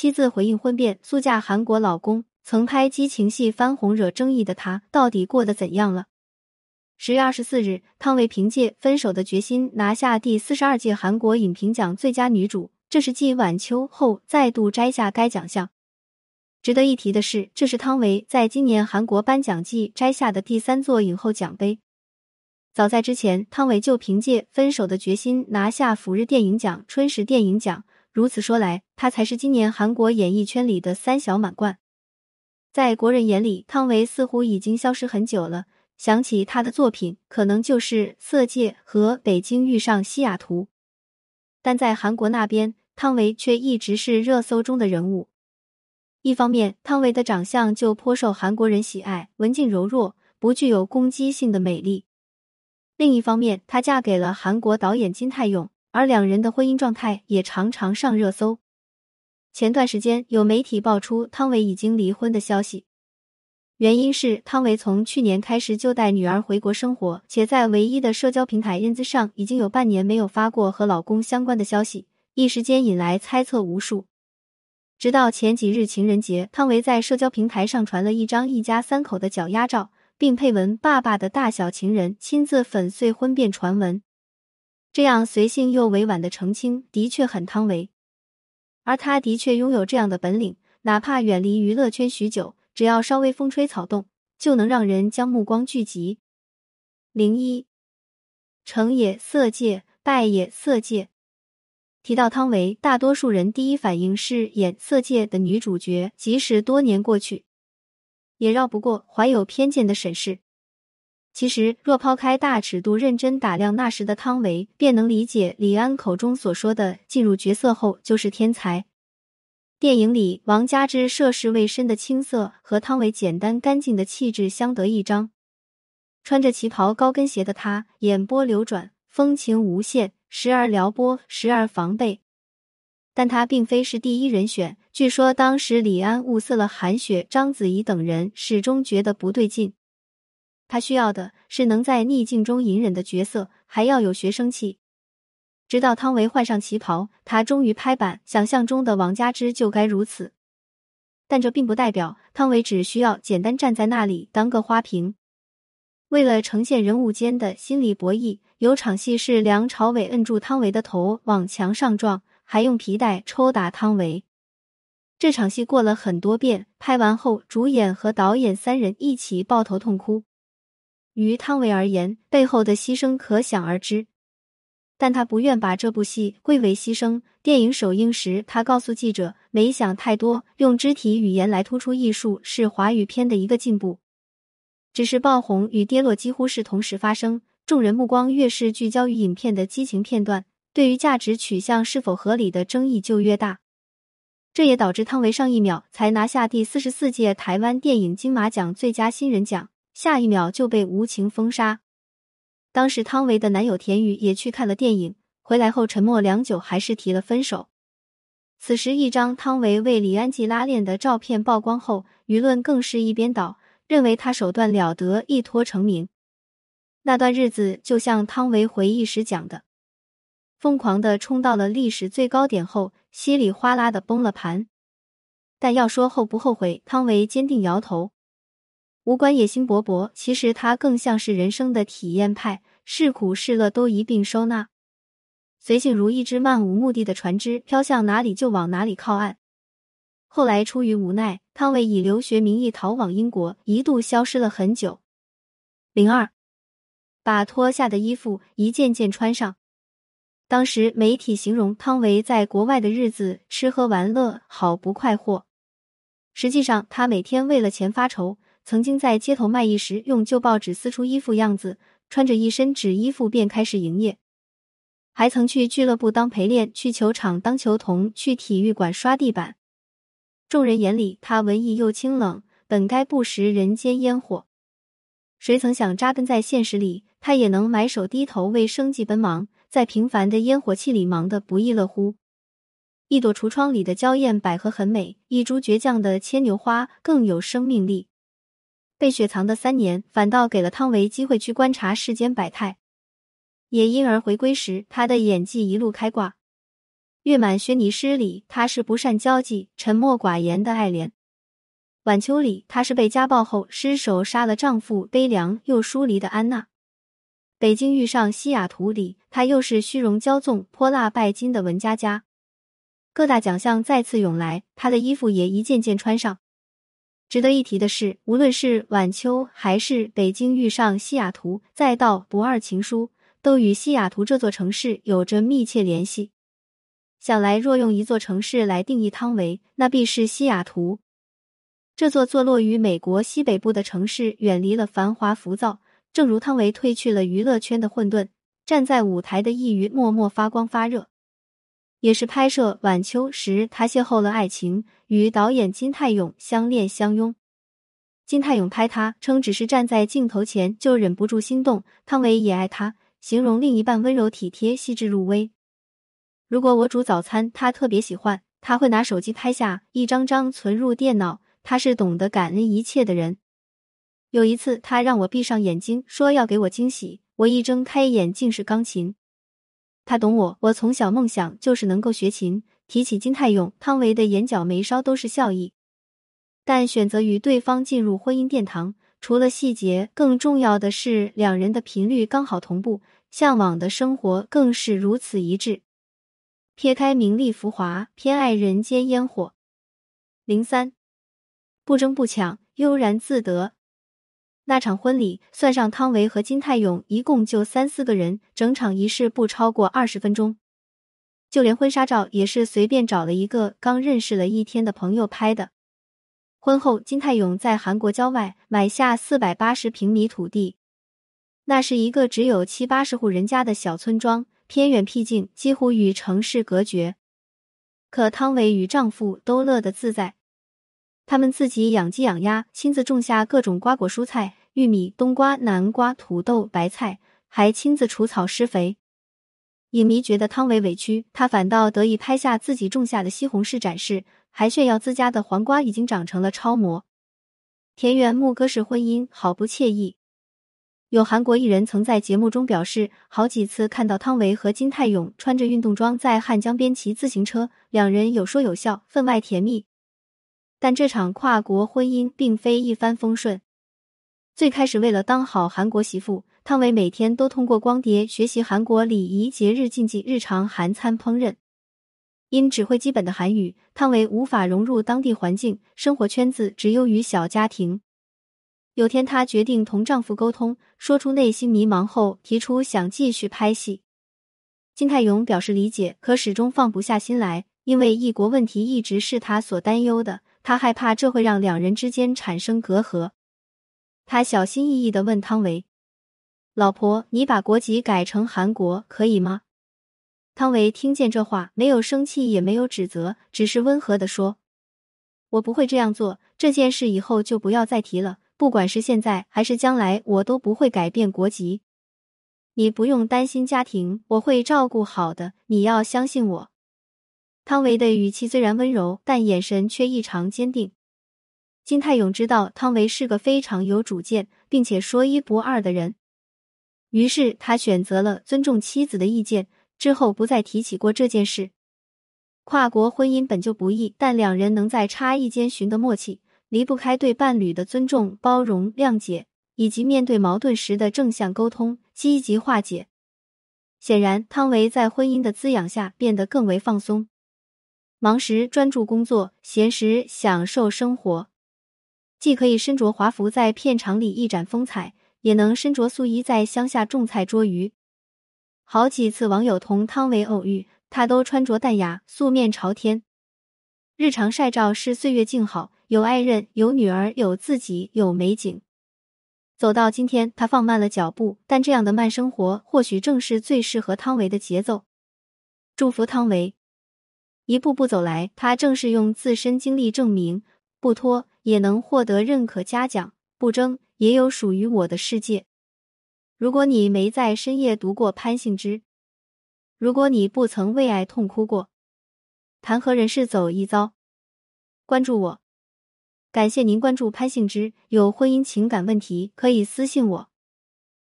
妻子回应婚变，速嫁韩国老公。曾拍激情戏翻红惹争议的她，到底过得怎样了？十月二十四日，汤唯凭借《分手的决心》拿下第四十二届韩国影评奖最佳女主，这是继晚秋后再度摘下该奖项。值得一提的是，这是汤唯在今年韩国颁奖季摘下的第三座影后奖杯。早在之前，汤唯就凭借《分手的决心》拿下釜日电影奖、春实电影奖。如此说来，她才是今年韩国演艺圈里的三小满贯。在国人眼里，汤唯似乎已经消失很久了。想起她的作品，可能就是《色戒》和《北京遇上西雅图》，但在韩国那边，汤唯却一直是热搜中的人物。一方面，汤唯的长相就颇受韩国人喜爱，文静柔弱，不具有攻击性的美丽；另一方面，她嫁给了韩国导演金泰勇，而两人的婚姻状态也常常上热搜。前段时间有媒体爆出汤唯已经离婚的消息，原因是汤唯从去年开始就带女儿回国生活，且在唯一的社交平台 ins 上已经有半年没有发过和老公相关的消息，一时间引来猜测无数。直到前几日情人节，汤唯在社交平台上传了一张一家三口的脚丫照，并配文“爸爸的大小情人亲自粉碎婚变传闻”，这样随性又委婉的澄清，的确很汤唯。而他的确拥有这样的本领，哪怕远离娱乐圈许久，只要稍微风吹草动，就能让人将目光聚集。零一，成也色戒，败也色戒。提到汤唯，大多数人第一反应是演色戒的女主角，即使多年过去，也绕不过怀有偏见的审视。其实，若抛开大尺度认真打量那时的汤唯，便能理解李安口中所说的“进入角色后就是天才”。电影里，王佳芝涉世未深的青涩和汤唯简单干净的气质相得益彰。穿着旗袍高跟鞋的她，眼波流转，风情无限，时而撩拨，时而防备。但她并非是第一人选。据说当时李安物色了韩雪、章子怡等人，始终觉得不对劲。他需要的是能在逆境中隐忍的角色，还要有学生气。直到汤唯换上旗袍，他终于拍板。想象中的王佳芝就该如此，但这并不代表汤唯只需要简单站在那里当个花瓶。为了呈现人物间的心理博弈，有场戏是梁朝伟摁住汤唯的头往墙上撞，还用皮带抽打汤唯。这场戏过了很多遍，拍完后，主演和导演三人一起抱头痛哭。于汤唯而言，背后的牺牲可想而知，但他不愿把这部戏归为牺牲。电影首映时，他告诉记者：“没想太多，用肢体语言来突出艺术是华语片的一个进步。只是爆红与跌落几乎是同时发生，众人目光越是聚焦于影片的激情片段，对于价值取向是否合理的争议就越大。这也导致汤唯上一秒才拿下第四十四届台湾电影金马奖最佳新人奖。”下一秒就被无情封杀。当时汤唯的男友田雨也去看了电影，回来后沉默良久，还是提了分手。此时，一张汤唯为李安吉拉链的照片曝光后，舆论更是一边倒，认为他手段了得，一脱成名。那段日子就像汤唯回忆时讲的，疯狂的冲到了历史最高点后，稀里哗啦的崩了盘。但要说后不后悔，汤唯坚定摇头。无关野心勃勃，其实他更像是人生的体验派，是苦是乐都一并收纳，随性如一只漫无目的的船只，飘向哪里就往哪里靠岸。后来出于无奈，汤唯以留学名义逃往英国，一度消失了很久。零二，把脱下的衣服一件件穿上。当时媒体形容汤唯在国外的日子，吃喝玩乐好不快活。实际上，他每天为了钱发愁。曾经在街头卖艺时，用旧报纸撕出衣服样子，穿着一身纸衣服便开始营业。还曾去俱乐部当陪练，去球场当球童，去体育馆刷地板。众人眼里，他文艺又清冷，本该不食人间烟火。谁曾想扎根在现实里，他也能埋首低头为生计奔忙，在平凡的烟火气里忙得不亦乐乎。一朵橱窗里的娇艳百合很美，一株倔强的牵牛花更有生命力。被雪藏的三年，反倒给了汤唯机会去观察世间百态，也因而回归时，他的演技一路开挂。月满轩尼诗里，她是不善交际、沉默寡言的爱莲；晚秋里，她是被家暴后失手杀了丈夫、悲凉又疏离的安娜。北京遇上西雅图里，她又是虚荣骄纵、泼辣拜金的文佳佳。各大奖项再次涌来，她的衣服也一件件穿上。值得一提的是，无论是晚秋还是北京遇上西雅图，再到不二情书，都与西雅图这座城市有着密切联系。想来，若用一座城市来定义汤唯，那必是西雅图。这座坐落于美国西北部的城市，远离了繁华浮躁，正如汤唯褪去了娱乐圈的混沌，站在舞台的一隅默默发光发热。也是拍摄《晚秋》时，他邂逅了爱情，与导演金泰勇相恋相拥。金泰勇拍他，称只是站在镜头前就忍不住心动。汤唯也爱他，形容另一半温柔体贴、细致入微。如果我煮早餐，他特别喜欢，他会拿手机拍下，一张张存入电脑。他是懂得感恩一切的人。有一次，他让我闭上眼睛，说要给我惊喜。我一睁开眼，竟是钢琴。他懂我，我从小梦想就是能够学琴。提起金泰勇、汤唯的眼角眉梢都是笑意，但选择与对方进入婚姻殿堂，除了细节，更重要的是两人的频率刚好同步，向往的生活更是如此一致。撇开名利浮华，偏爱人间烟火。零三，不争不抢，悠然自得。那场婚礼，算上汤唯和金泰勇，一共就三四个人。整场仪式不超过二十分钟，就连婚纱照也是随便找了一个刚认识了一天的朋友拍的。婚后，金泰勇在韩国郊外买下四百八十平米土地，那是一个只有七八十户人家的小村庄，偏远僻静，几乎与城市隔绝。可汤唯与丈夫都乐得自在，他们自己养鸡养鸭，亲自种下各种瓜果蔬菜。玉米、冬瓜、南瓜、土豆、白菜，还亲自除草施肥。影迷觉得汤唯委屈，他反倒得意拍下自己种下的西红柿展示，还炫耀自家的黄瓜已经长成了超模。田园牧歌式婚姻好不惬意。有韩国艺人曾在节目中表示，好几次看到汤唯和金泰勇穿着运动装在汉江边骑自行车，两人有说有笑，分外甜蜜。但这场跨国婚姻并非一帆风顺。最开始，为了当好韩国媳妇，汤唯每天都通过光碟学习韩国礼仪、节日禁忌、日常韩餐烹饪。因只会基本的韩语，汤唯无法融入当地环境，生活圈子只有与小家庭。有天，她决定同丈夫沟通，说出内心迷茫后，提出想继续拍戏。金泰勇表示理解，可始终放不下心来，因为异国问题一直是他所担忧的，他害怕这会让两人之间产生隔阂。他小心翼翼的问汤唯：“老婆，你把国籍改成韩国可以吗？”汤唯听见这话，没有生气，也没有指责，只是温和的说：“我不会这样做，这件事以后就不要再提了。不管是现在还是将来，我都不会改变国籍。你不用担心家庭，我会照顾好的。你要相信我。”汤唯的语气虽然温柔，但眼神却异常坚定。金泰勇知道汤唯是个非常有主见，并且说一不二的人，于是他选择了尊重妻子的意见，之后不再提起过这件事。跨国婚姻本就不易，但两人能在差异间寻得默契，离不开对伴侣的尊重、包容、谅解，以及面对矛盾时的正向沟通、积极化解。显然，汤唯在婚姻的滋养下变得更为放松，忙时专注工作，闲时享受生活。既可以身着华服在片场里一展风采，也能身着素衣在乡下种菜捉鱼。好几次网友同汤唯偶遇，他都穿着淡雅，素面朝天。日常晒照是岁月静好，有爱人，有女儿，有自己，有美景。走到今天，他放慢了脚步，但这样的慢生活或许正是最适合汤唯的节奏。祝福汤唯，一步步走来，他正是用自身经历证明，不拖。也能获得认可嘉奖，不争也有属于我的世界。如果你没在深夜读过潘幸之，如果你不曾为爱痛哭过，谈何人世走一遭？关注我，感谢您关注潘幸之。有婚姻情感问题可以私信我。